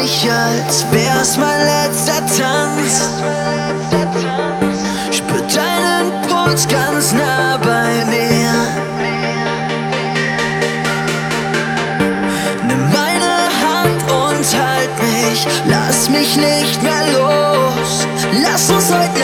als wär's mein letzter Tanz. Spür deinen Puls ganz nah bei mir. Nimm meine Hand und halt mich, lass mich nicht mehr los. Lass uns heute